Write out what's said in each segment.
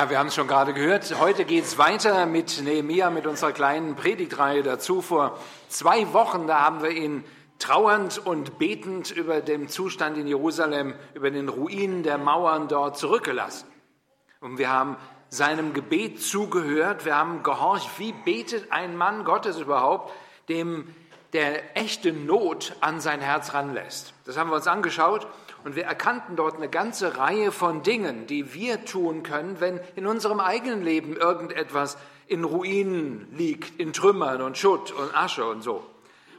Ja, wir haben es schon gerade gehört. Heute geht es weiter mit Nehemia, mit unserer kleinen Predigtreihe dazu. Vor zwei Wochen, da haben wir ihn trauernd und betend über den Zustand in Jerusalem, über den Ruinen der Mauern dort zurückgelassen. Und wir haben seinem Gebet zugehört, wir haben gehorcht, wie betet ein Mann Gottes überhaupt, dem der echte Not an sein Herz ranlässt. Das haben wir uns angeschaut und wir erkannten dort eine ganze Reihe von Dingen, die wir tun können, wenn in unserem eigenen Leben irgendetwas in Ruinen liegt, in Trümmern und Schutt und Asche und so.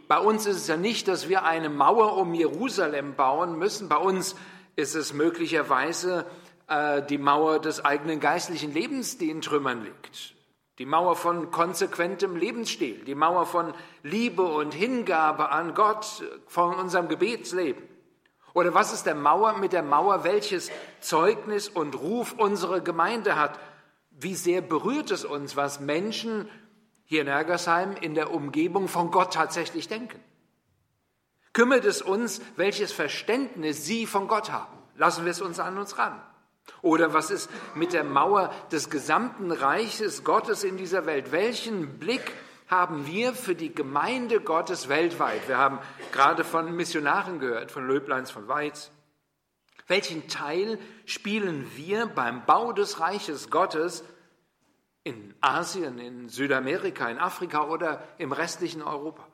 Bei uns ist es ja nicht, dass wir eine Mauer um Jerusalem bauen müssen. Bei uns ist es möglicherweise äh, die Mauer des eigenen geistlichen Lebens, die in Trümmern liegt. Die Mauer von konsequentem Lebensstil, die Mauer von Liebe und Hingabe an Gott, von unserem Gebetsleben. Oder was ist der Mauer mit der Mauer, welches Zeugnis und Ruf unsere Gemeinde hat? Wie sehr berührt es uns, was Menschen hier in Ergersheim in der Umgebung von Gott tatsächlich denken? Kümmert es uns, welches Verständnis sie von Gott haben? Lassen wir es uns an uns ran. Oder was ist mit der Mauer des gesamten Reiches Gottes in dieser Welt? Welchen Blick haben wir für die Gemeinde Gottes weltweit? Wir haben gerade von Missionaren gehört, von Löbleins von Weiz. Welchen Teil spielen wir beim Bau des Reiches Gottes in Asien, in Südamerika, in Afrika oder im restlichen Europa?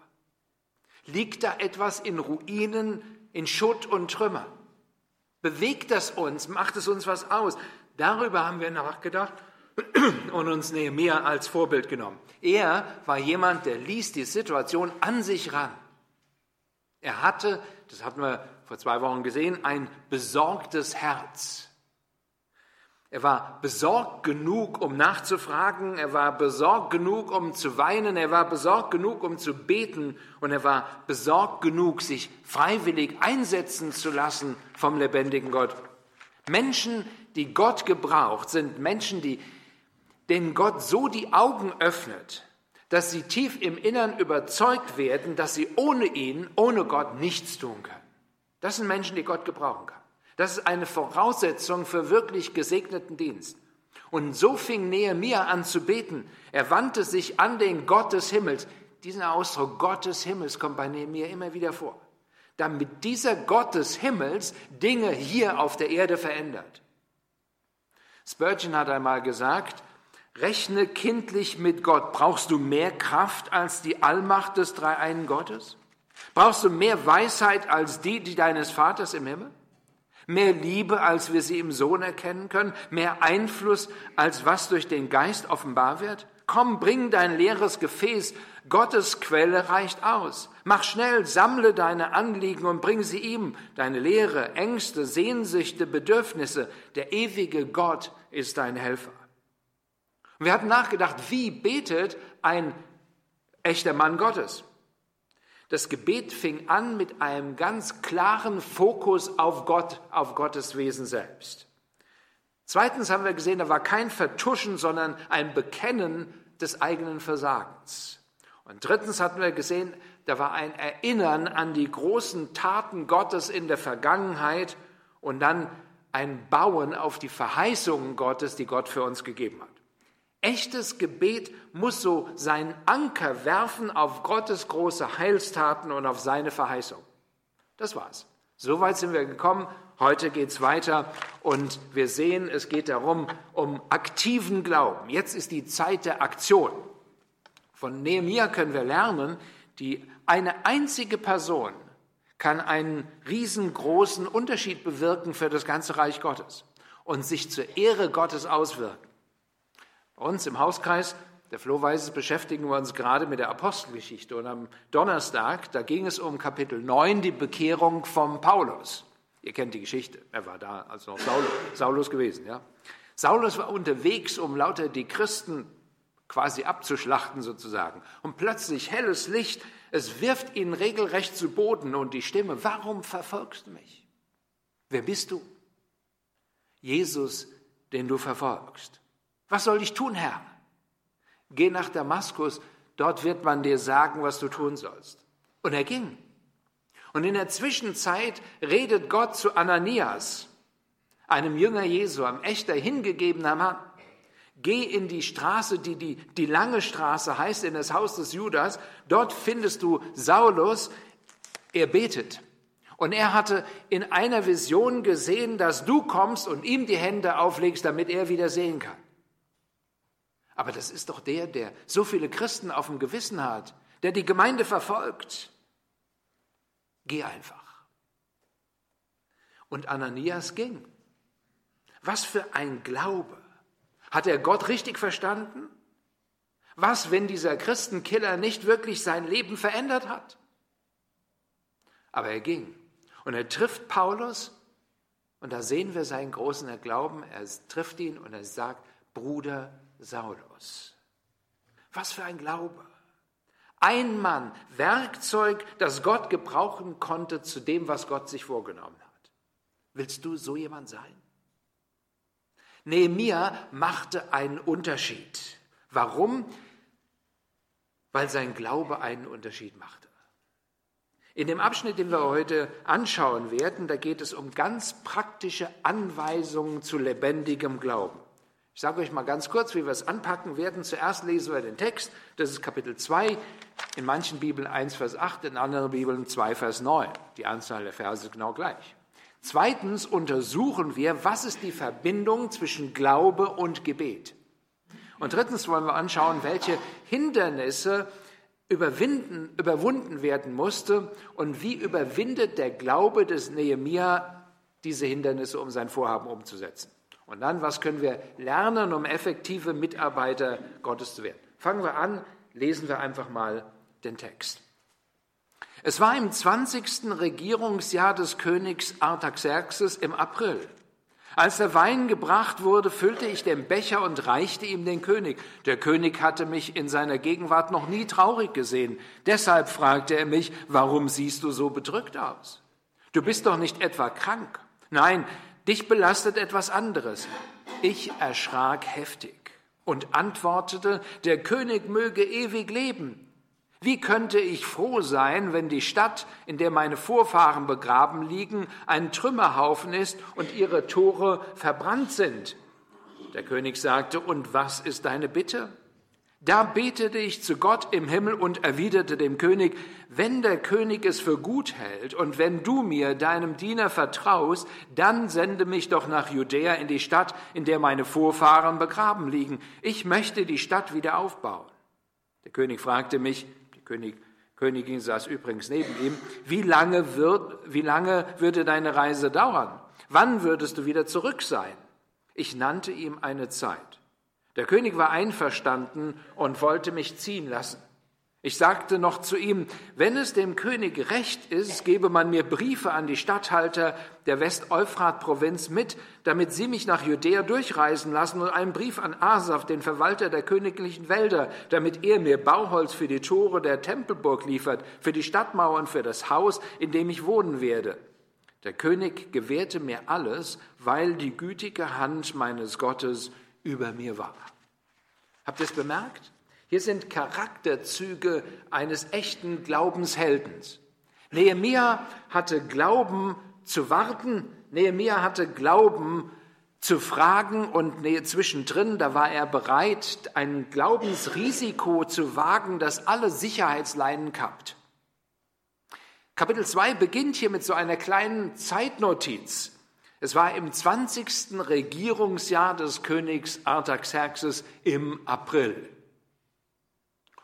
Liegt da etwas in Ruinen, in Schutt und Trümmer? Bewegt das uns? Macht es uns was aus? Darüber haben wir nachgedacht und uns Nehemiah als Vorbild genommen. Er war jemand, der ließ die Situation an sich ran. Er hatte, das hatten wir vor zwei Wochen gesehen, ein besorgtes Herz. Er war besorgt genug, um nachzufragen, er war besorgt genug, um zu weinen, er war besorgt genug, um zu beten und er war besorgt genug, sich freiwillig einsetzen zu lassen vom lebendigen Gott. Menschen, die Gott gebraucht, sind Menschen, die, denen Gott so die Augen öffnet, dass sie tief im Innern überzeugt werden, dass sie ohne ihn, ohne Gott nichts tun können. Das sind Menschen, die Gott gebrauchen kann. Das ist eine Voraussetzung für wirklich gesegneten Dienst. Und so fing Nehemia an zu beten. Er wandte sich an den Gott des Himmels. Dieser Ausdruck Gott des Himmels kommt bei Nehemia immer wieder vor. Damit dieser Gott des Himmels Dinge hier auf der Erde verändert. Spurgeon hat einmal gesagt, rechne kindlich mit Gott. Brauchst du mehr Kraft als die Allmacht des Dreieinen Gottes? Brauchst du mehr Weisheit als die, die deines Vaters im Himmel? mehr Liebe, als wir sie im Sohn erkennen können, mehr Einfluss, als was durch den Geist offenbar wird? Komm, bring dein leeres Gefäß, Gottes Quelle reicht aus. Mach schnell, sammle deine Anliegen und bring sie ihm, deine Lehre, Ängste, Sehnsüchte, Bedürfnisse. Der ewige Gott ist dein Helfer. Und wir hatten nachgedacht, wie betet ein echter Mann Gottes? Das Gebet fing an mit einem ganz klaren Fokus auf Gott, auf Gottes Wesen selbst. Zweitens haben wir gesehen, da war kein Vertuschen, sondern ein Bekennen des eigenen Versagens. Und drittens hatten wir gesehen, da war ein Erinnern an die großen Taten Gottes in der Vergangenheit und dann ein Bauen auf die Verheißungen Gottes, die Gott für uns gegeben hat. Echtes Gebet muss so seinen Anker werfen auf Gottes große Heilstaten und auf seine Verheißung. Das war's. Soweit sind wir gekommen. Heute geht's weiter und wir sehen, es geht darum, um aktiven Glauben. Jetzt ist die Zeit der Aktion. Von Nehemiah können wir lernen, die eine einzige Person kann einen riesengroßen Unterschied bewirken für das ganze Reich Gottes und sich zur Ehre Gottes auswirken. Uns im Hauskreis der Flo beschäftigen wir uns gerade mit der Apostelgeschichte. Und am Donnerstag, da ging es um Kapitel 9, die Bekehrung von Paulus. Ihr kennt die Geschichte. Er war da als noch Saulus, Saulus gewesen. Ja. Saulus war unterwegs, um lauter die Christen quasi abzuschlachten sozusagen. Und plötzlich helles Licht, es wirft ihn regelrecht zu Boden und die Stimme, warum verfolgst du mich? Wer bist du? Jesus, den du verfolgst. Was soll ich tun, Herr? Geh nach Damaskus, dort wird man dir sagen, was du tun sollst. Und er ging. Und in der Zwischenzeit redet Gott zu Ananias, einem Jünger Jesu, einem echter, hingegebener Mann. Geh in die Straße, die, die die lange Straße heißt, in das Haus des Judas. Dort findest du Saulus. Er betet. Und er hatte in einer Vision gesehen, dass du kommst und ihm die Hände auflegst, damit er wieder sehen kann. Aber das ist doch der, der so viele Christen auf dem Gewissen hat, der die Gemeinde verfolgt. Geh einfach. Und Ananias ging. Was für ein Glaube. Hat er Gott richtig verstanden? Was, wenn dieser Christenkiller nicht wirklich sein Leben verändert hat? Aber er ging. Und er trifft Paulus und da sehen wir seinen großen Glauben. Er trifft ihn und er sagt, Bruder Saulus. Was für ein Glaube. Ein Mann, Werkzeug, das Gott gebrauchen konnte zu dem, was Gott sich vorgenommen hat. Willst du so jemand sein? Nehemia machte einen Unterschied. Warum? Weil sein Glaube einen Unterschied machte. In dem Abschnitt, den wir heute anschauen werden, da geht es um ganz praktische Anweisungen zu lebendigem Glauben. Ich sage euch mal ganz kurz, wie wir es anpacken werden. Zuerst lesen wir den Text, das ist Kapitel 2, in manchen Bibeln 1, Vers 8, in anderen Bibeln 2, Vers 9. Die Anzahl der Verse ist genau gleich. Zweitens untersuchen wir, was ist die Verbindung zwischen Glaube und Gebet. Und drittens wollen wir anschauen, welche Hindernisse überwinden, überwunden werden musste und wie überwindet der Glaube des Nehemia diese Hindernisse, um sein Vorhaben umzusetzen. Und dann, was können wir lernen, um effektive Mitarbeiter Gottes zu werden? Fangen wir an, lesen wir einfach mal den Text. Es war im 20. Regierungsjahr des Königs Artaxerxes im April. Als der Wein gebracht wurde, füllte ich den Becher und reichte ihm den König. Der König hatte mich in seiner Gegenwart noch nie traurig gesehen. Deshalb fragte er mich, warum siehst du so bedrückt aus? Du bist doch nicht etwa krank. Nein, dich belastet etwas anderes. Ich erschrak heftig und antwortete, der König möge ewig leben. Wie könnte ich froh sein, wenn die Stadt, in der meine Vorfahren begraben liegen, ein Trümmerhaufen ist und ihre Tore verbrannt sind? Der König sagte, und was ist deine Bitte? Da betete ich zu Gott im Himmel und erwiderte dem König, wenn der König es für gut hält und wenn du mir, deinem Diener, vertraust, dann sende mich doch nach Judäa in die Stadt, in der meine Vorfahren begraben liegen. Ich möchte die Stadt wieder aufbauen. Der König fragte mich, König, Königin saß übrigens neben ihm, wie lange, wird, wie lange würde deine Reise dauern? Wann würdest du wieder zurück sein? Ich nannte ihm eine Zeit. Der König war einverstanden und wollte mich ziehen lassen. Ich sagte noch zu ihm, wenn es dem König recht ist, gebe man mir Briefe an die Statthalter der West-Euphrat-Provinz mit, damit sie mich nach Judäa durchreisen lassen und einen Brief an Asaf, den Verwalter der königlichen Wälder, damit er mir Bauholz für die Tore der Tempelburg liefert, für die Stadtmauern, für das Haus, in dem ich wohnen werde. Der König gewährte mir alles, weil die gütige Hand meines Gottes über mir war. Habt ihr es bemerkt? Hier sind Charakterzüge eines echten Glaubensheldens. Nehemia hatte Glauben zu warten, Nehemia hatte Glauben zu fragen und zwischendrin, da war er bereit, ein Glaubensrisiko zu wagen, das alle Sicherheitsleinen kappt. Kapitel 2 beginnt hier mit so einer kleinen Zeitnotiz. Es war im 20. Regierungsjahr des Königs Artaxerxes im April.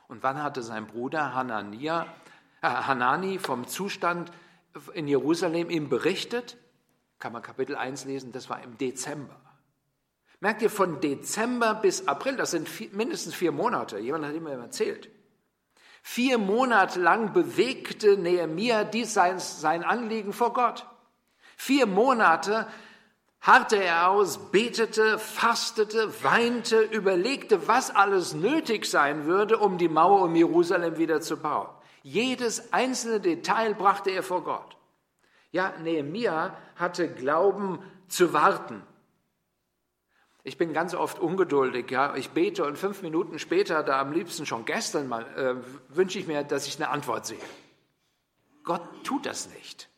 Und wann hatte sein Bruder Hanania, äh, Hanani vom Zustand in Jerusalem ihm berichtet? Kann man Kapitel 1 lesen, das war im Dezember. Merkt ihr, von Dezember bis April, das sind vier, mindestens vier Monate, jemand hat ihm erzählt. Vier Monate lang bewegte Nehemia dies sein, sein Anliegen vor Gott. Vier Monate harrte er aus, betete, fastete, weinte, überlegte, was alles nötig sein würde, um die Mauer um Jerusalem wieder zu bauen. Jedes einzelne Detail brachte er vor Gott. Ja, Nehemia hatte Glauben zu warten. Ich bin ganz oft ungeduldig, ja. Ich bete und fünf Minuten später, da am liebsten schon gestern mal, äh, wünsche ich mir, dass ich eine Antwort sehe. Gott tut das nicht.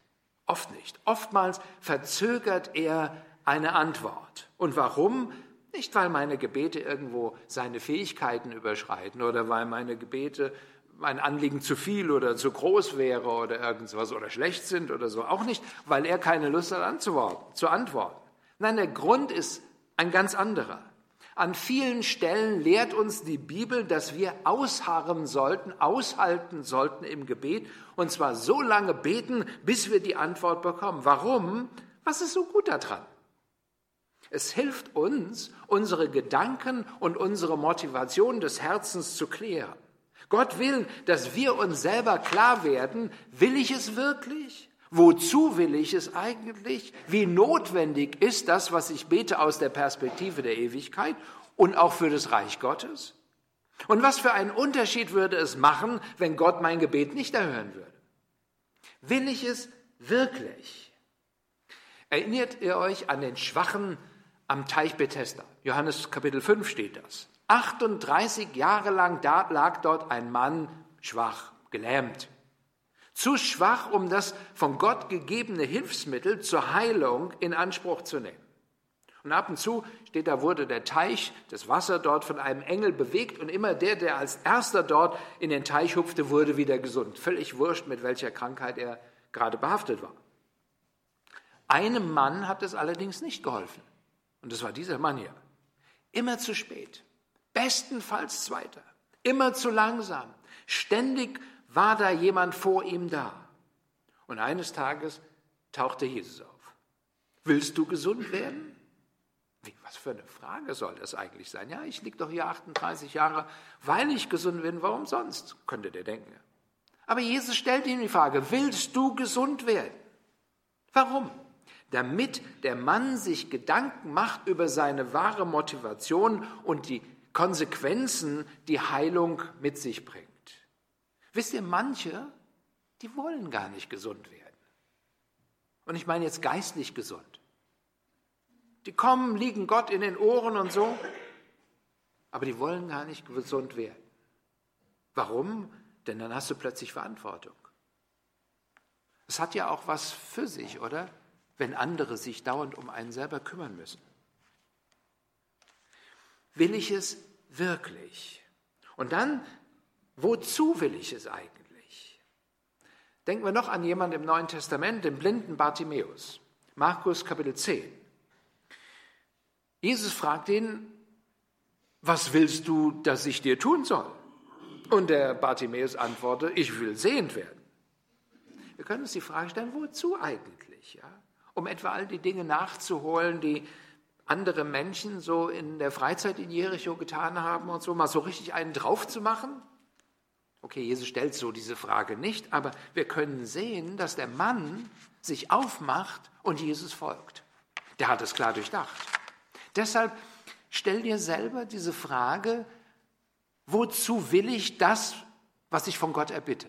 Oft nicht. Oftmals verzögert er eine Antwort. Und warum? Nicht, weil meine Gebete irgendwo seine Fähigkeiten überschreiten oder weil meine Gebete mein Anliegen zu viel oder zu groß wäre oder irgendwas oder schlecht sind oder so. Auch nicht, weil er keine Lust hat anzuworten, zu antworten. Nein, der Grund ist ein ganz anderer. An vielen Stellen lehrt uns die Bibel, dass wir ausharren sollten, aushalten sollten im Gebet und zwar so lange beten, bis wir die Antwort bekommen. Warum? Was ist so gut daran? Es hilft uns, unsere Gedanken und unsere Motivation des Herzens zu klären. Gott will, dass wir uns selber klar werden, will ich es wirklich? Wozu will ich es eigentlich? Wie notwendig ist das, was ich bete aus der Perspektive der Ewigkeit und auch für das Reich Gottes? Und was für einen Unterschied würde es machen, wenn Gott mein Gebet nicht erhören würde? Will ich es wirklich? Erinnert ihr euch an den Schwachen am Teich Bethesda. Johannes Kapitel 5 steht das. 38 Jahre lang lag dort ein Mann schwach, gelähmt. Zu schwach, um das von Gott gegebene Hilfsmittel zur Heilung in Anspruch zu nehmen. Und ab und zu steht da, wurde der Teich, das Wasser dort von einem Engel bewegt und immer der, der als erster dort in den Teich hupfte, wurde wieder gesund. Völlig wurscht, mit welcher Krankheit er gerade behaftet war. Einem Mann hat es allerdings nicht geholfen. Und das war dieser Mann hier. Immer zu spät. Bestenfalls Zweiter. Immer zu langsam. Ständig war da jemand vor ihm da. Und eines Tages tauchte Jesus auf. Willst du gesund werden? Was für eine Frage soll das eigentlich sein? Ja, ich liege doch hier 38 Jahre, weil ich gesund bin. Warum sonst? Könnte der denken. Aber Jesus stellt ihm die Frage, willst du gesund werden? Warum? damit der Mann sich Gedanken macht über seine wahre Motivation und die Konsequenzen, die Heilung mit sich bringt. Wisst ihr, manche, die wollen gar nicht gesund werden. Und ich meine jetzt geistlich gesund. Die kommen, liegen Gott in den Ohren und so, aber die wollen gar nicht gesund werden. Warum? Denn dann hast du plötzlich Verantwortung. Es hat ja auch was für sich, oder? wenn andere sich dauernd um einen selber kümmern müssen? Will ich es wirklich? Und dann, wozu will ich es eigentlich? Denken wir noch an jemanden im Neuen Testament, den blinden Bartimäus. Markus Kapitel 10. Jesus fragt ihn, was willst du, dass ich dir tun soll? Und der Bartimäus antwortet, ich will sehend werden. Wir können uns die Frage stellen, wozu eigentlich? Ja? um etwa all die Dinge nachzuholen, die andere Menschen so in der Freizeit in Jericho getan haben und so, mal so richtig einen drauf zu machen? Okay, Jesus stellt so diese Frage nicht, aber wir können sehen, dass der Mann sich aufmacht und Jesus folgt. Der hat es klar durchdacht. Deshalb stell dir selber diese Frage, wozu will ich das, was ich von Gott erbitte?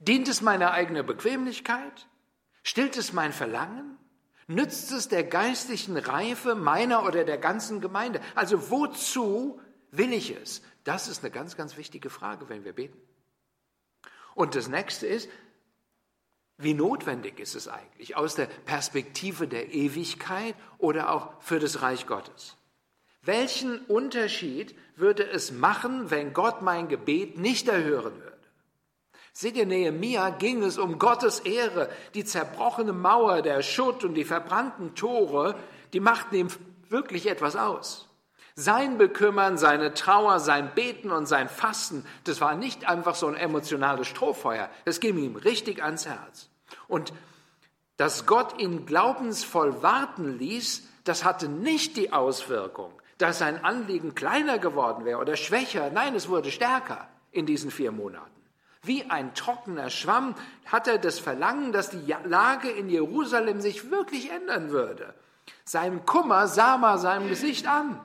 Dient es meiner eigenen Bequemlichkeit? Stillt es mein Verlangen? Nützt es der geistlichen Reife meiner oder der ganzen Gemeinde? Also wozu will ich es? Das ist eine ganz, ganz wichtige Frage, wenn wir beten. Und das nächste ist, wie notwendig ist es eigentlich aus der Perspektive der Ewigkeit oder auch für das Reich Gottes? Welchen Unterschied würde es machen, wenn Gott mein Gebet nicht erhören würde? Seht ihr, Nehemia ging es um Gottes Ehre. Die zerbrochene Mauer, der Schutt und die verbrannten Tore, die machten ihm wirklich etwas aus. Sein Bekümmern, seine Trauer, sein Beten und sein Fasten, das war nicht einfach so ein emotionales Strohfeuer. Das ging ihm richtig ans Herz. Und dass Gott ihn glaubensvoll warten ließ, das hatte nicht die Auswirkung, dass sein Anliegen kleiner geworden wäre oder schwächer. Nein, es wurde stärker in diesen vier Monaten. Wie ein trockener Schwamm hat er das Verlangen, dass die Lage in Jerusalem sich wirklich ändern würde. Sein Kummer sah man seinem Gesicht an.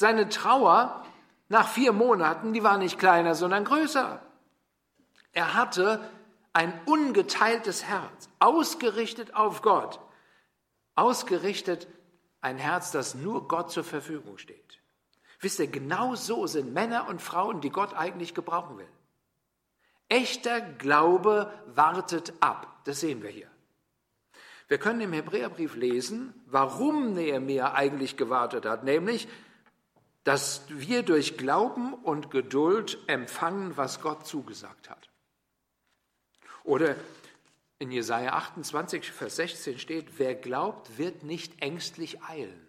Seine Trauer nach vier Monaten, die war nicht kleiner, sondern größer. Er hatte ein ungeteiltes Herz, ausgerichtet auf Gott, ausgerichtet ein Herz, das nur Gott zur Verfügung steht. Wisst ihr, genau so sind Männer und Frauen, die Gott eigentlich gebrauchen will. Echter Glaube wartet ab. Das sehen wir hier. Wir können im Hebräerbrief lesen, warum Nehemiah eigentlich gewartet hat, nämlich, dass wir durch Glauben und Geduld empfangen, was Gott zugesagt hat. Oder in Jesaja 28, Vers 16 steht: Wer glaubt, wird nicht ängstlich eilen.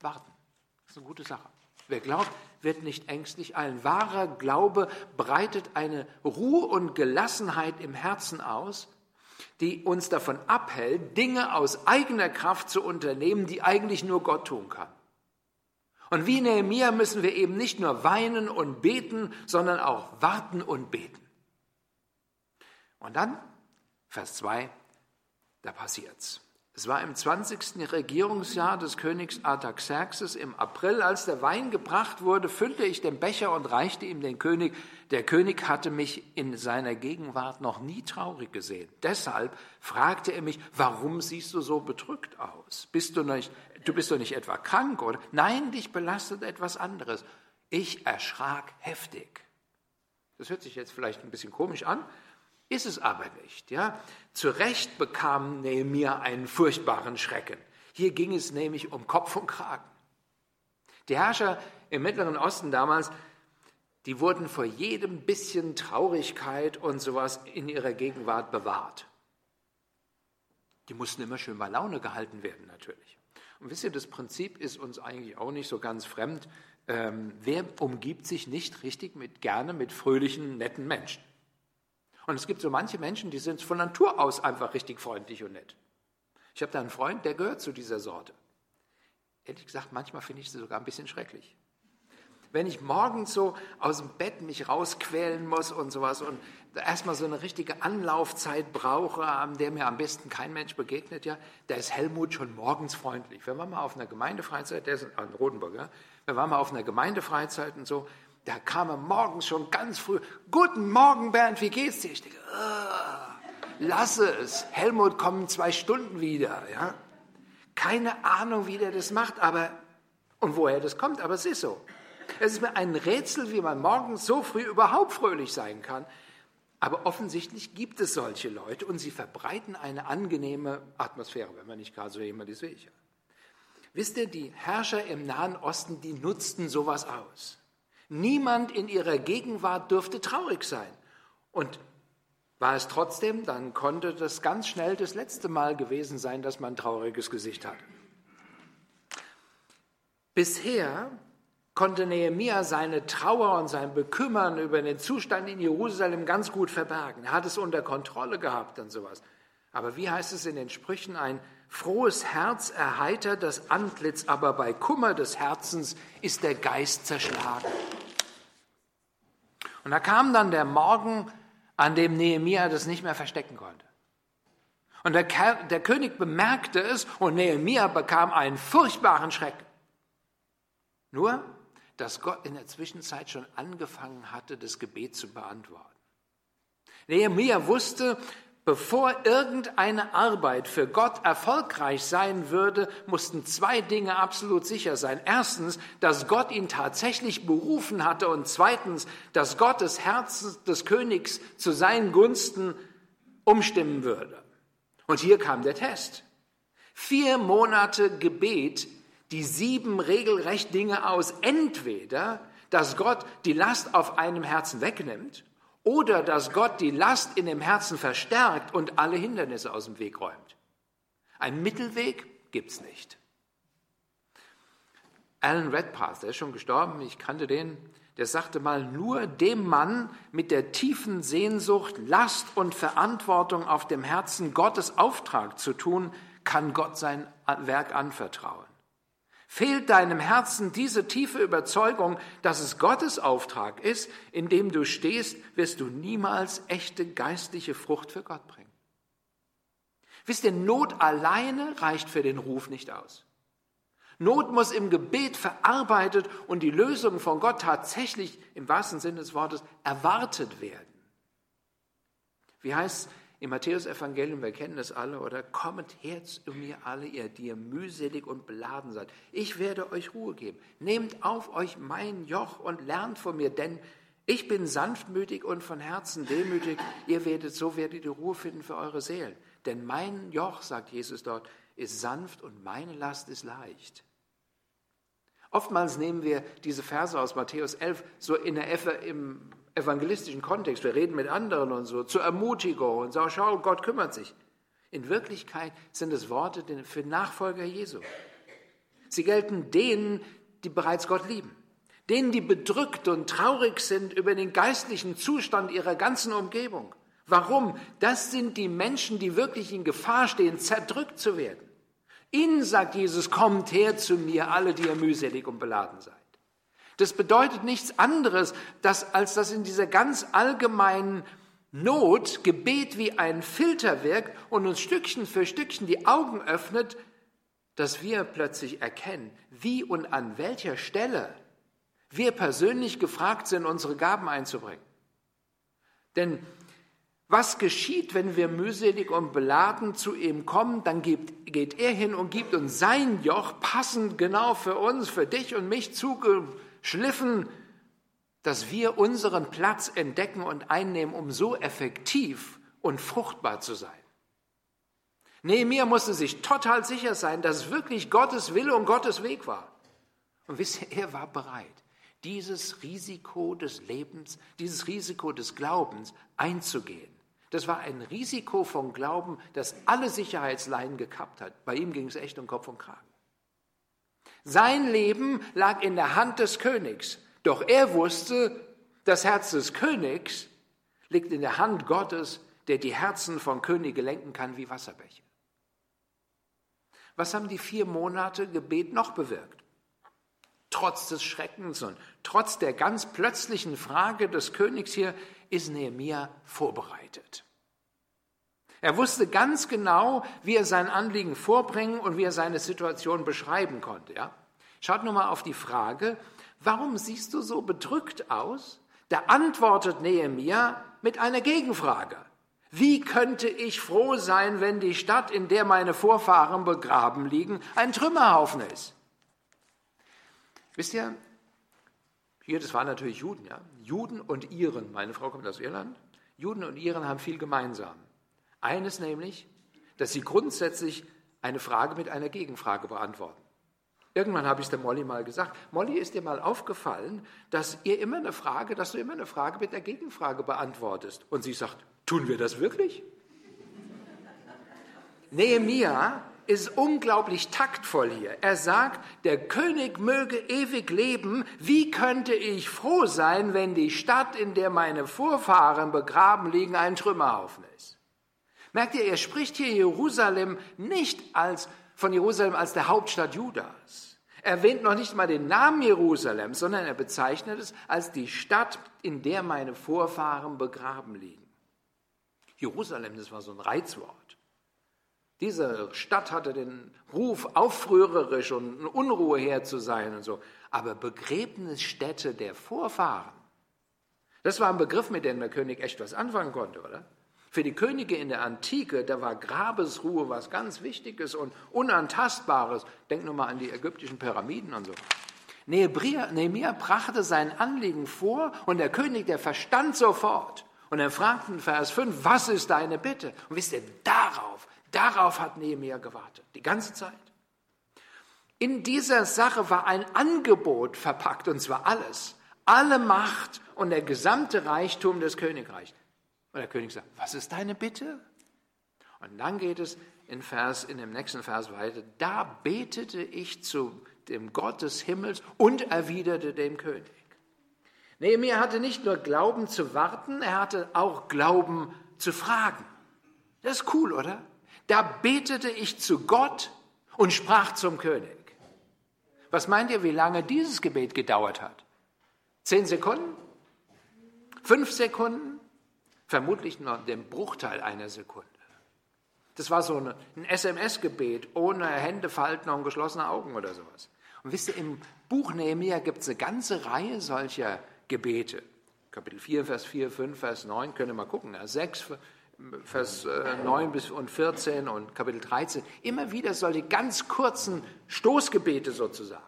Warten. Das ist eine gute Sache. Wer glaubt, wird nicht ängstlich eilen. Wahrer Glaube breitet eine Ruhe und Gelassenheit im Herzen aus, die uns davon abhält, Dinge aus eigener Kraft zu unternehmen, die eigentlich nur Gott tun kann. Und wie Nehemiah müssen wir eben nicht nur weinen und beten, sondern auch warten und beten. Und dann, Vers 2, da passiert's. Es war im 20. Regierungsjahr des Königs Artaxerxes im April, als der Wein gebracht wurde, füllte ich den Becher und reichte ihm den König. Der König hatte mich in seiner Gegenwart noch nie traurig gesehen. Deshalb fragte er mich, warum siehst du so bedrückt aus? Bist du nicht, du bist doch nicht etwa krank, oder? Nein, dich belastet etwas anderes. Ich erschrak heftig. Das hört sich jetzt vielleicht ein bisschen komisch an, ist es aber nicht. Ja? Zu Recht bekam Nehemiah einen furchtbaren Schrecken. Hier ging es nämlich um Kopf und Kragen. Die Herrscher im Mittleren Osten damals, die wurden vor jedem bisschen Traurigkeit und sowas in ihrer Gegenwart bewahrt. Die mussten immer schön bei Laune gehalten werden, natürlich. Und wisst ihr, das Prinzip ist uns eigentlich auch nicht so ganz fremd. Ähm, wer umgibt sich nicht richtig mit, gerne mit fröhlichen, netten Menschen? Und es gibt so manche Menschen, die sind von Natur aus einfach richtig freundlich und nett. Ich habe da einen Freund, der gehört zu dieser Sorte. Ehrlich gesagt, manchmal finde ich sie sogar ein bisschen schrecklich. Wenn ich morgens so aus dem Bett mich rausquälen muss und sowas und erstmal so eine richtige Anlaufzeit brauche, an der mir am besten kein Mensch begegnet, ja, da ist Helmut schon morgens freundlich. Wenn wir mal auf einer Gemeindefreizeit, der ist in Rodenburg, ja, wenn wir mal auf einer Gemeindefreizeit und so, da kam er morgens schon ganz früh. Guten Morgen, Bernd, wie geht's dir? Ich denke, oh, lasse es. Helmut kommt zwei Stunden wieder. Ja? Keine Ahnung, wie der das macht, aber und woher das kommt, aber es ist so. Es ist mir ein Rätsel, wie man morgens so früh überhaupt fröhlich sein kann. Aber offensichtlich gibt es solche Leute und sie verbreiten eine angenehme Atmosphäre, wenn man nicht gerade so jemand ist wie ich. Wisst ihr, die Herrscher im Nahen Osten, die nutzten sowas aus. Niemand in ihrer Gegenwart dürfte traurig sein. Und war es trotzdem, dann konnte das ganz schnell das letzte Mal gewesen sein, dass man ein trauriges Gesicht hatte. Bisher konnte Nehemia seine Trauer und sein Bekümmern über den Zustand in Jerusalem ganz gut verbergen. Er hat es unter Kontrolle gehabt und sowas. Aber wie heißt es in den Sprüchen, ein frohes Herz erheitert das Antlitz, aber bei Kummer des Herzens ist der Geist zerschlagen. Und da kam dann der Morgen, an dem Nehemia das nicht mehr verstecken konnte. Und der, der König bemerkte es und Nehemia bekam einen furchtbaren Schreck. Nur, dass Gott in der Zwischenzeit schon angefangen hatte, das Gebet zu beantworten. Nehemia wusste, Bevor irgendeine Arbeit für Gott erfolgreich sein würde, mussten zwei Dinge absolut sicher sein. Erstens, dass Gott ihn tatsächlich berufen hatte und zweitens, dass Gott das Herz des Königs zu seinen Gunsten umstimmen würde. Und hier kam der Test. Vier Monate Gebet, die sieben regelrecht Dinge aus. Entweder, dass Gott die Last auf einem Herzen wegnimmt oder dass Gott die Last in dem Herzen verstärkt und alle Hindernisse aus dem Weg räumt. Ein Mittelweg gibt es nicht. Alan Redpath, der ist schon gestorben, ich kannte den, der sagte mal, nur dem Mann mit der tiefen Sehnsucht, Last und Verantwortung auf dem Herzen, Gottes Auftrag zu tun, kann Gott sein Werk anvertrauen. Fehlt deinem Herzen diese tiefe Überzeugung, dass es Gottes Auftrag ist, in dem du stehst, wirst du niemals echte geistliche Frucht für Gott bringen. Wisst ihr, Not alleine reicht für den Ruf nicht aus. Not muss im Gebet verarbeitet und die Lösung von Gott tatsächlich im wahrsten Sinne des Wortes erwartet werden. Wie heißt im Matthäus-Evangelium, wir kennen das alle, oder? Kommet her zu mir alle, ihr, die ihr mühselig und beladen seid. Ich werde euch Ruhe geben. Nehmt auf euch mein Joch und lernt von mir, denn ich bin sanftmütig und von Herzen demütig. Ihr werdet, so werdet ihr Ruhe finden für eure Seelen. Denn mein Joch, sagt Jesus dort, ist sanft und meine Last ist leicht. Oftmals nehmen wir diese Verse aus Matthäus 11 so in der, im evangelistischen Kontext. Wir reden mit anderen und so zur Ermutigung und sagen, schau, Gott kümmert sich. In Wirklichkeit sind es Worte für Nachfolger Jesu. Sie gelten denen, die bereits Gott lieben. Denen, die bedrückt und traurig sind über den geistlichen Zustand ihrer ganzen Umgebung. Warum? Das sind die Menschen, die wirklich in Gefahr stehen, zerdrückt zu werden. Ihnen sagt Jesus, kommt her zu mir, alle, die ihr mühselig und beladen seid. Das bedeutet nichts anderes, dass, als dass in dieser ganz allgemeinen Not Gebet wie ein Filter wirkt und uns Stückchen für Stückchen die Augen öffnet, dass wir plötzlich erkennen, wie und an welcher Stelle wir persönlich gefragt sind, unsere Gaben einzubringen. Denn was geschieht, wenn wir mühselig und beladen zu ihm kommen? Dann geht, geht er hin und gibt uns sein Joch, passend genau für uns, für dich und mich zugeschliffen, dass wir unseren Platz entdecken und einnehmen, um so effektiv und fruchtbar zu sein. Nehemiah musste sich total sicher sein, dass es wirklich Gottes Wille und Gottes Weg war. Und wisst ihr, er war bereit, dieses Risiko des Lebens, dieses Risiko des Glaubens einzugehen. Das war ein Risiko von Glauben, das alle Sicherheitsleinen gekappt hat. Bei ihm ging es echt um Kopf und Kragen. Sein Leben lag in der Hand des Königs. Doch er wusste, das Herz des Königs liegt in der Hand Gottes, der die Herzen von Könige lenken kann wie Wasserbäche. Was haben die vier Monate Gebet noch bewirkt? Trotz des Schreckens und trotz der ganz plötzlichen Frage des Königs hier ist Nehemia vorbereitet. Er wusste ganz genau, wie er sein Anliegen vorbringen und wie er seine Situation beschreiben konnte. Ja? Schaut nur mal auf die Frage, warum siehst du so bedrückt aus? Da antwortet Nehemia mit einer Gegenfrage. Wie könnte ich froh sein, wenn die Stadt, in der meine Vorfahren begraben liegen, ein Trümmerhaufen ist? Wisst ihr, hier, das waren natürlich Juden, ja. Juden und Iren, meine Frau kommt aus Irland. Juden und Iren haben viel gemeinsam. Eines nämlich, dass sie grundsätzlich eine Frage mit einer Gegenfrage beantworten. Irgendwann habe ich es der Molly mal gesagt. Molly, ist dir mal aufgefallen, dass ihr immer eine Frage, dass du immer eine Frage mit der Gegenfrage beantwortest? Und sie sagt, tun wir das wirklich? Nehemia ist unglaublich taktvoll hier. Er sagt, der König möge ewig leben. Wie könnte ich froh sein, wenn die Stadt, in der meine Vorfahren begraben liegen, ein Trümmerhaufen ist? Merkt ihr, er spricht hier Jerusalem nicht als, von Jerusalem als der Hauptstadt Judas erwähnt noch nicht mal den Namen Jerusalem, sondern er bezeichnet es als die Stadt, in der meine Vorfahren begraben liegen. Jerusalem, das war so ein Reizwort. Diese Stadt hatte den Ruf, aufrührerisch und Unruhe her zu sein und so. Aber Begräbnisstätte der Vorfahren, das war ein Begriff, mit dem der König echt was anfangen konnte, oder? Für die Könige in der Antike, da war Grabesruhe was ganz Wichtiges und Unantastbares. Denk nur mal an die ägyptischen Pyramiden und so. Nehemiah brachte sein Anliegen vor und der König, der verstand sofort. Und er fragte in Vers 5, was ist deine Bitte? Und wisst ihr, darauf, darauf hat Nehemiah gewartet, die ganze Zeit. In dieser Sache war ein Angebot verpackt, und zwar alles. Alle Macht und der gesamte Reichtum des Königreichs. Und der König sagt, was ist deine Bitte? Und dann geht es in, Vers, in dem nächsten Vers weiter. Da betete ich zu dem Gott des Himmels und erwiderte dem König. Nehemiah hatte nicht nur Glauben zu warten, er hatte auch Glauben zu fragen. Das ist cool, oder? Da betete ich zu Gott und sprach zum König. Was meint ihr, wie lange dieses Gebet gedauert hat? Zehn Sekunden? Fünf Sekunden? Vermutlich nur den Bruchteil einer Sekunde. Das war so ein SMS-Gebet ohne Hände falten und geschlossene Augen oder sowas. Und wisst ihr, im Buch Nehemiah gibt es eine ganze Reihe solcher Gebete. Kapitel 4, Vers 4, 5, Vers 9, könnt ihr mal gucken. 6, Vers 9 äh, bis und 14 und Kapitel 13. Immer wieder solche ganz kurzen Stoßgebete sozusagen.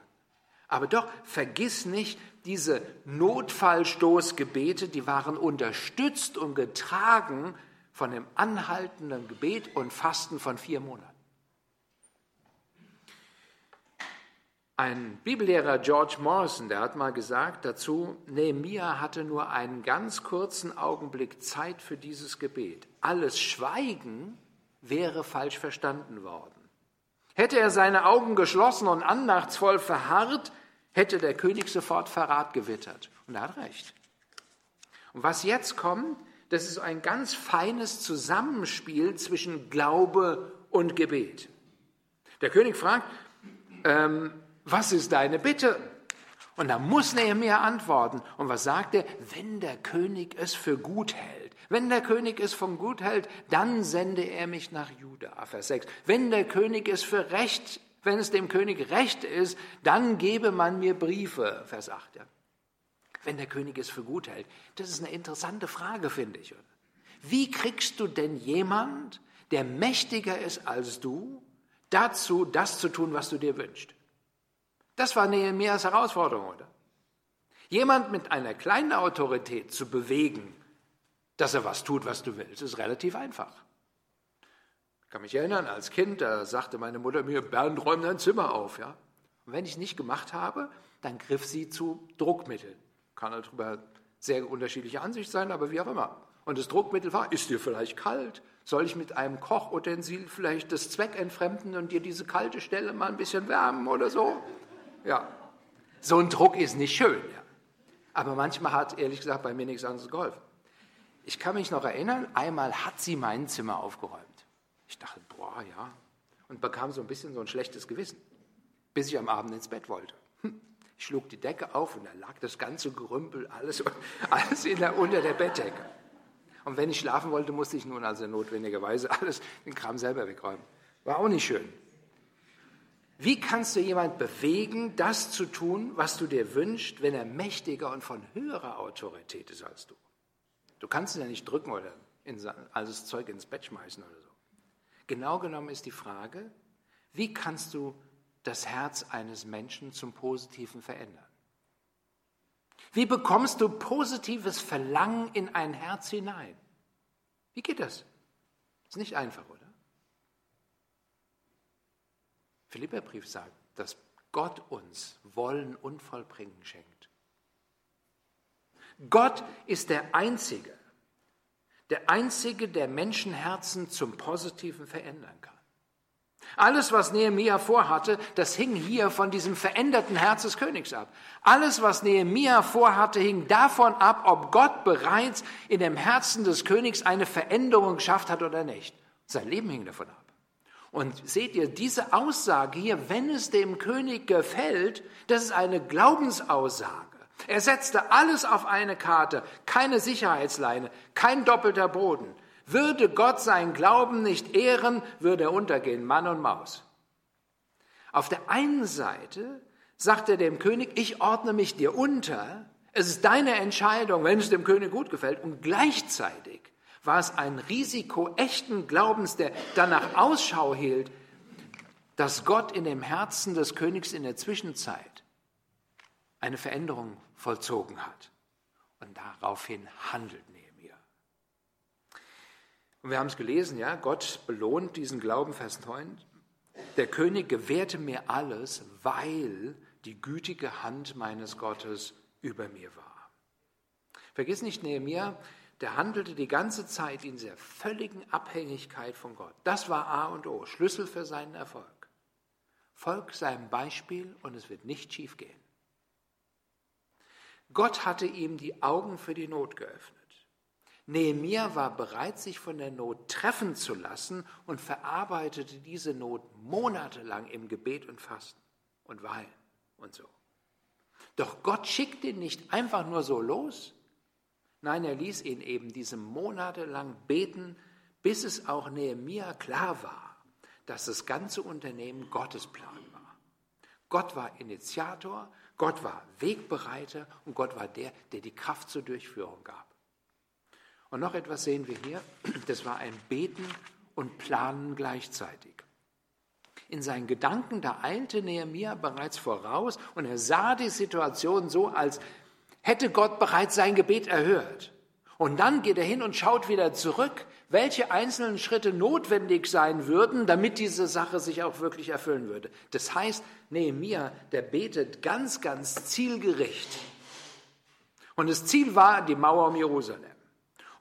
Aber doch vergiss nicht, diese Notfallstoßgebete, die waren unterstützt und getragen von dem anhaltenden Gebet und Fasten von vier Monaten. Ein Bibellehrer George Morrison, der hat mal gesagt dazu, Nehemia hatte nur einen ganz kurzen Augenblick Zeit für dieses Gebet. Alles Schweigen wäre falsch verstanden worden. Hätte er seine Augen geschlossen und andachtsvoll verharrt, hätte der König sofort Verrat gewittert. Und er hat recht. Und was jetzt kommt, das ist ein ganz feines Zusammenspiel zwischen Glaube und Gebet. Der König fragt, ähm, was ist deine Bitte? Und da muss Nehemiah antworten. Und was sagt er? Wenn der König es für gut hält. Wenn der König es von gut hält, dann sende er mich nach Juda. Vers 6. Wenn der König es für recht, wenn es dem König recht ist, dann gebe man mir Briefe. Vers 8. Ja. Wenn der König es für gut hält. Das ist eine interessante Frage, finde ich. Wie kriegst du denn jemand, der mächtiger ist als du, dazu, das zu tun, was du dir wünschst? Das war Nehemias Herausforderung, oder? Jemand mit einer kleinen Autorität zu bewegen, dass er was tut, was du willst, ist relativ einfach. Ich kann mich erinnern, als Kind, da sagte meine Mutter mir, Bernd, räum dein Zimmer auf. Ja? Und wenn ich nicht gemacht habe, dann griff sie zu Druckmitteln. Kann darüber sehr unterschiedliche Ansicht sein, aber wie auch immer. Und das Druckmittel war, ist dir vielleicht kalt? Soll ich mit einem Kochutensil vielleicht das Zweck entfremden und dir diese kalte Stelle mal ein bisschen wärmen oder so? Ja, so ein Druck ist nicht schön. Ja. Aber manchmal hat, ehrlich gesagt, bei mir nichts anderes geholfen. Ich kann mich noch erinnern, einmal hat sie mein Zimmer aufgeräumt. Ich dachte, boah, ja. Und bekam so ein bisschen so ein schlechtes Gewissen, bis ich am Abend ins Bett wollte. Hm. Ich schlug die Decke auf und da lag das ganze Gerümpel, alles, alles der, unter der Bettdecke. Und wenn ich schlafen wollte, musste ich nun also notwendigerweise alles, den Kram selber wegräumen. War auch nicht schön. Wie kannst du jemand bewegen, das zu tun, was du dir wünschst, wenn er mächtiger und von höherer Autorität ist als du? Du kannst ihn ja nicht drücken oder in, das Zeug ins Bett schmeißen oder so. Genau genommen ist die Frage, wie kannst du das Herz eines Menschen zum Positiven verändern? Wie bekommst du positives Verlangen in ein Herz hinein? Wie geht das? Ist nicht einfach, oder? Philipperbrief sagt, dass Gott uns Wollen und Vollbringen schenkt. Gott ist der Einzige, der Einzige, der Menschenherzen zum Positiven verändern kann. Alles, was Nehemia vorhatte, das hing hier von diesem veränderten Herz des Königs ab. Alles, was Nehemia vorhatte, hing davon ab, ob Gott bereits in dem Herzen des Königs eine Veränderung geschafft hat oder nicht. Sein Leben hing davon ab. Und seht ihr, diese Aussage hier, wenn es dem König gefällt, das ist eine Glaubensaussage. Er setzte alles auf eine Karte, keine Sicherheitsleine, kein doppelter Boden. Würde Gott seinen Glauben nicht ehren, würde er untergehen, Mann und Maus. Auf der einen Seite sagt er dem König, ich ordne mich dir unter, es ist deine Entscheidung, wenn es dem König gut gefällt, und gleichzeitig war es ein Risiko echten Glaubens, der danach Ausschau hielt, dass Gott in dem Herzen des Königs in der Zwischenzeit eine Veränderung vollzogen hat. Und daraufhin handelt Nehemiah. Und wir haben es gelesen, ja, Gott belohnt diesen Glauben, Vers 9. Der König gewährte mir alles, weil die gütige Hand meines Gottes über mir war. Vergiss nicht, Nehemiah der handelte die ganze Zeit in dieser völligen Abhängigkeit von Gott. Das war A und O, Schlüssel für seinen Erfolg. Folg seinem Beispiel und es wird nicht schiefgehen. Gott hatte ihm die Augen für die Not geöffnet. Nehemiah war bereit, sich von der Not treffen zu lassen und verarbeitete diese Not monatelang im Gebet und Fasten und Weinen und so. Doch Gott schickt ihn nicht einfach nur so los, Nein, er ließ ihn eben diese Monate lang beten, bis es auch Nehemia klar war, dass das ganze Unternehmen Gottes Plan war. Gott war Initiator, Gott war Wegbereiter und Gott war der, der die Kraft zur Durchführung gab. Und noch etwas sehen wir hier, das war ein Beten und Planen gleichzeitig. In seinen Gedanken, da eilte Nehemia bereits voraus und er sah die Situation so, als hätte Gott bereits sein Gebet erhört. Und dann geht er hin und schaut wieder zurück, welche einzelnen Schritte notwendig sein würden, damit diese Sache sich auch wirklich erfüllen würde. Das heißt, Nehemiah, der betet ganz, ganz zielgericht. Und das Ziel war die Mauer um Jerusalem.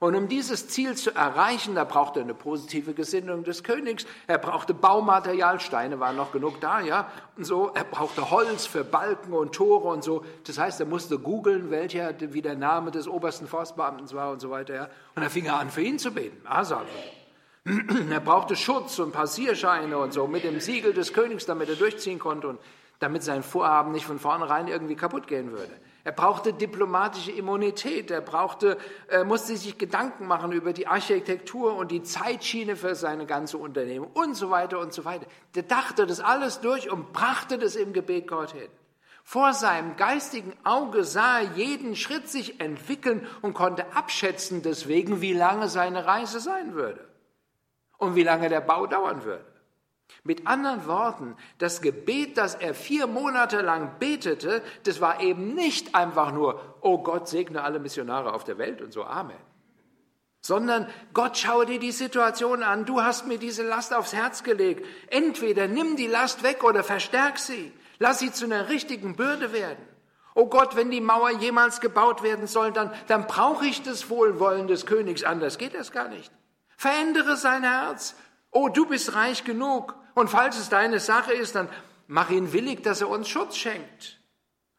Und um dieses Ziel zu erreichen, da brauchte er eine positive Gesinnung des Königs. Er brauchte Baumaterial, Steine waren noch genug da, ja, und so. Er brauchte Holz für Balken und Tore und so. Das heißt, er musste googeln, welcher, wie der Name des obersten Forstbeamten war und so weiter, ja. Und er fing er an, für ihn zu beten. Asaf. Er brauchte Schutz und Passierscheine und so mit dem Siegel des Königs, damit er durchziehen konnte und damit sein Vorhaben nicht von vornherein irgendwie kaputt gehen würde. Er brauchte diplomatische Immunität, er brauchte, er musste sich Gedanken machen über die Architektur und die Zeitschiene für seine ganze Unternehmung und so weiter und so weiter. Der dachte das alles durch und brachte das im Gebet Gott hin. Vor seinem geistigen Auge sah er jeden Schritt sich entwickeln und konnte abschätzen deswegen, wie lange seine Reise sein würde und wie lange der Bau dauern würde. Mit anderen Worten, das Gebet, das er vier Monate lang betete, das war eben nicht einfach nur, oh Gott segne alle Missionare auf der Welt und so, Amen. Sondern Gott schaue dir die Situation an, du hast mir diese Last aufs Herz gelegt. Entweder nimm die Last weg oder verstärk sie. Lass sie zu einer richtigen Bürde werden. Oh Gott, wenn die Mauer jemals gebaut werden soll, dann, dann brauche ich das Wohlwollen des Königs, anders geht das gar nicht. Verändere sein Herz, Oh, du bist reich genug. Und falls es deine Sache ist, dann mach ihn willig, dass er uns Schutz schenkt.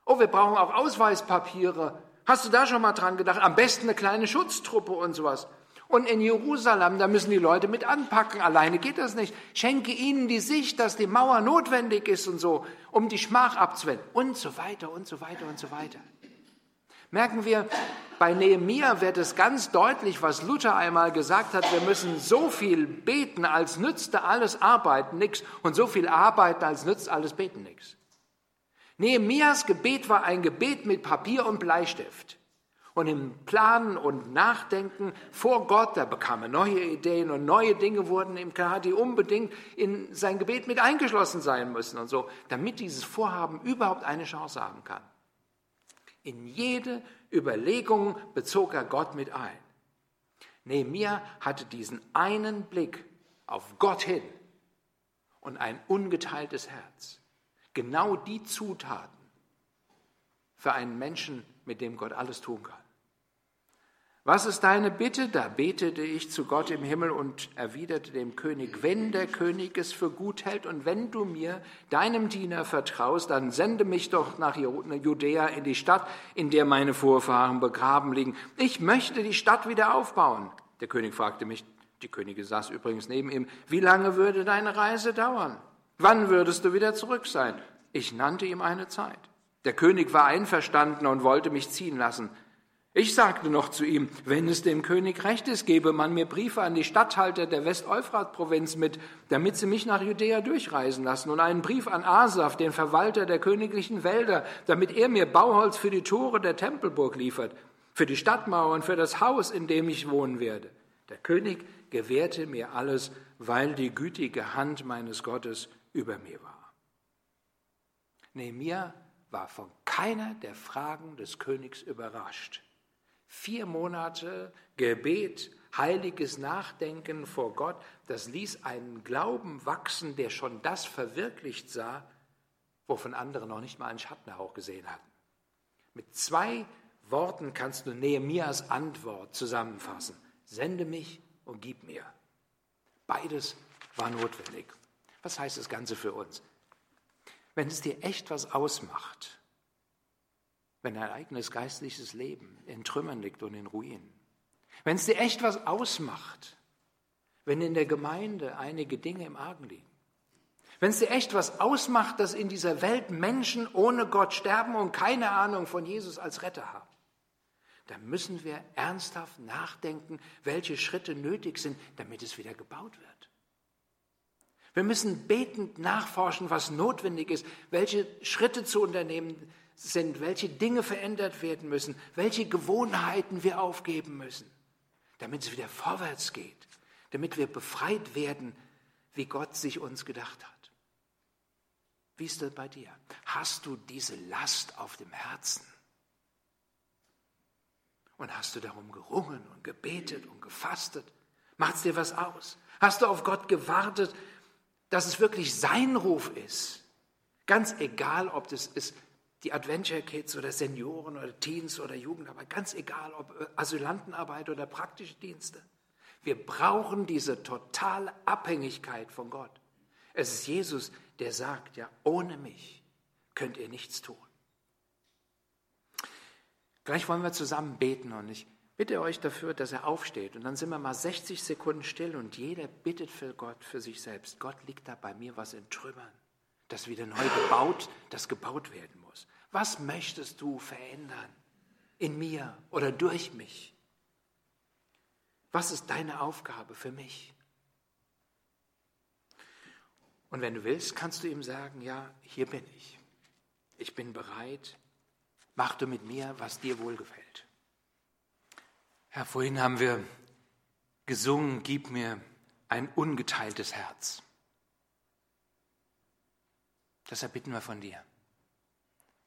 Oh, wir brauchen auch Ausweispapiere. Hast du da schon mal dran gedacht? Am besten eine kleine Schutztruppe und sowas. Und in Jerusalem, da müssen die Leute mit anpacken. Alleine geht das nicht. Schenke ihnen die Sicht, dass die Mauer notwendig ist und so, um die Schmach abzuwenden. Und so weiter und so weiter und so weiter. Merken wir, bei Nehemia wird es ganz deutlich, was Luther einmal gesagt hat, wir müssen so viel beten, als nützte alles Arbeiten nichts und so viel arbeiten, als nützt alles Beten nichts. Nehemias Gebet war ein Gebet mit Papier und Bleistift. Und im Planen und Nachdenken vor Gott, da bekam er neue Ideen und neue Dinge wurden ihm klar, die unbedingt in sein Gebet mit eingeschlossen sein müssen und so, damit dieses Vorhaben überhaupt eine Chance haben kann. In jede Überlegung bezog er Gott mit ein. Nehemiah hatte diesen einen Blick auf Gott hin und ein ungeteiltes Herz. Genau die Zutaten für einen Menschen, mit dem Gott alles tun kann. Was ist deine Bitte? Da betete ich zu Gott im Himmel und erwiderte dem König, wenn der König es für gut hält und wenn du mir, deinem Diener, vertraust, dann sende mich doch nach Judäa in die Stadt, in der meine Vorfahren begraben liegen. Ich möchte die Stadt wieder aufbauen. Der König fragte mich, die Königin saß übrigens neben ihm, wie lange würde deine Reise dauern? Wann würdest du wieder zurück sein? Ich nannte ihm eine Zeit. Der König war einverstanden und wollte mich ziehen lassen. Ich sagte noch zu ihm, wenn es dem König recht ist, gebe man mir Briefe an die Statthalter der West-Euphrat-Provinz mit, damit sie mich nach Judäa durchreisen lassen, und einen Brief an Asaf, den Verwalter der königlichen Wälder, damit er mir Bauholz für die Tore der Tempelburg liefert, für die Stadtmauern, für das Haus, in dem ich wohnen werde. Der König gewährte mir alles, weil die gütige Hand meines Gottes über mir war. Nehemiah war von keiner der Fragen des Königs überrascht. Vier Monate Gebet, heiliges Nachdenken vor Gott, das ließ einen Glauben wachsen, der schon das verwirklicht sah, wovon andere noch nicht mal einen Schattenhauch gesehen hatten. Mit zwei Worten kannst du Nehemias Antwort zusammenfassen. Sende mich und gib mir. Beides war notwendig. Was heißt das Ganze für uns? Wenn es dir echt was ausmacht, wenn dein eigenes geistliches Leben in Trümmern liegt und in Ruinen. Wenn es dir echt was ausmacht, wenn in der Gemeinde einige Dinge im Argen liegen. Wenn es dir echt was ausmacht, dass in dieser Welt Menschen ohne Gott sterben und keine Ahnung von Jesus als Retter haben, dann müssen wir ernsthaft nachdenken, welche Schritte nötig sind, damit es wieder gebaut wird. Wir müssen betend nachforschen, was notwendig ist, welche Schritte zu unternehmen sind, welche Dinge verändert werden müssen, welche Gewohnheiten wir aufgeben müssen, damit es wieder vorwärts geht, damit wir befreit werden, wie Gott sich uns gedacht hat. Wie ist das bei dir? Hast du diese Last auf dem Herzen? Und hast du darum gerungen und gebetet und gefastet? Macht es dir was aus? Hast du auf Gott gewartet, dass es wirklich sein Ruf ist? Ganz egal, ob das ist die Adventure Kids oder Senioren oder Teens oder Jugendarbeit, ganz egal, ob Asylantenarbeit oder praktische Dienste. Wir brauchen diese totale Abhängigkeit von Gott. Es ist Jesus, der sagt, ja, ohne mich könnt ihr nichts tun. Gleich wollen wir zusammen beten und ich bitte euch dafür, dass er aufsteht und dann sind wir mal 60 Sekunden still und jeder bittet für Gott, für sich selbst. Gott liegt da bei mir was in Trümmern, das wieder neu gebaut, das gebaut werden muss. Was möchtest du verändern in mir oder durch mich? Was ist deine Aufgabe für mich? Und wenn du willst, kannst du ihm sagen, ja, hier bin ich. Ich bin bereit. Mach du mit mir, was dir wohlgefällt. Herr, vorhin haben wir gesungen, gib mir ein ungeteiltes Herz. Das erbitten wir von dir.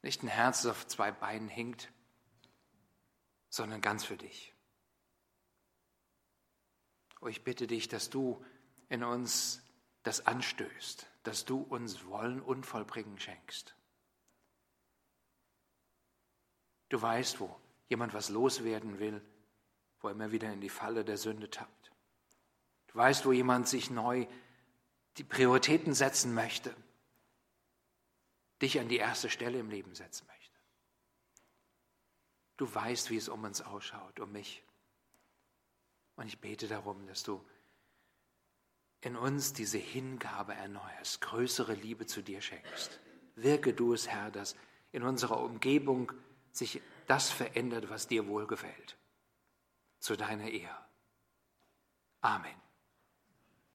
Nicht ein Herz, das auf zwei Beinen hängt, sondern ganz für dich. Oh, ich bitte dich, dass du in uns das anstößt, dass du uns Wollen und Vollbringen schenkst. Du weißt, wo jemand was loswerden will, wo er immer wieder in die Falle der Sünde tappt. Du weißt, wo jemand sich neu die Prioritäten setzen möchte, dich an die erste Stelle im Leben setzen möchte. Du weißt, wie es um uns ausschaut, um mich. Und ich bete darum, dass du in uns diese Hingabe erneuerst, größere Liebe zu dir schenkst. Wirke du es, Herr, dass in unserer Umgebung sich das verändert, was dir wohlgefällt. Zu deiner Ehre. Amen.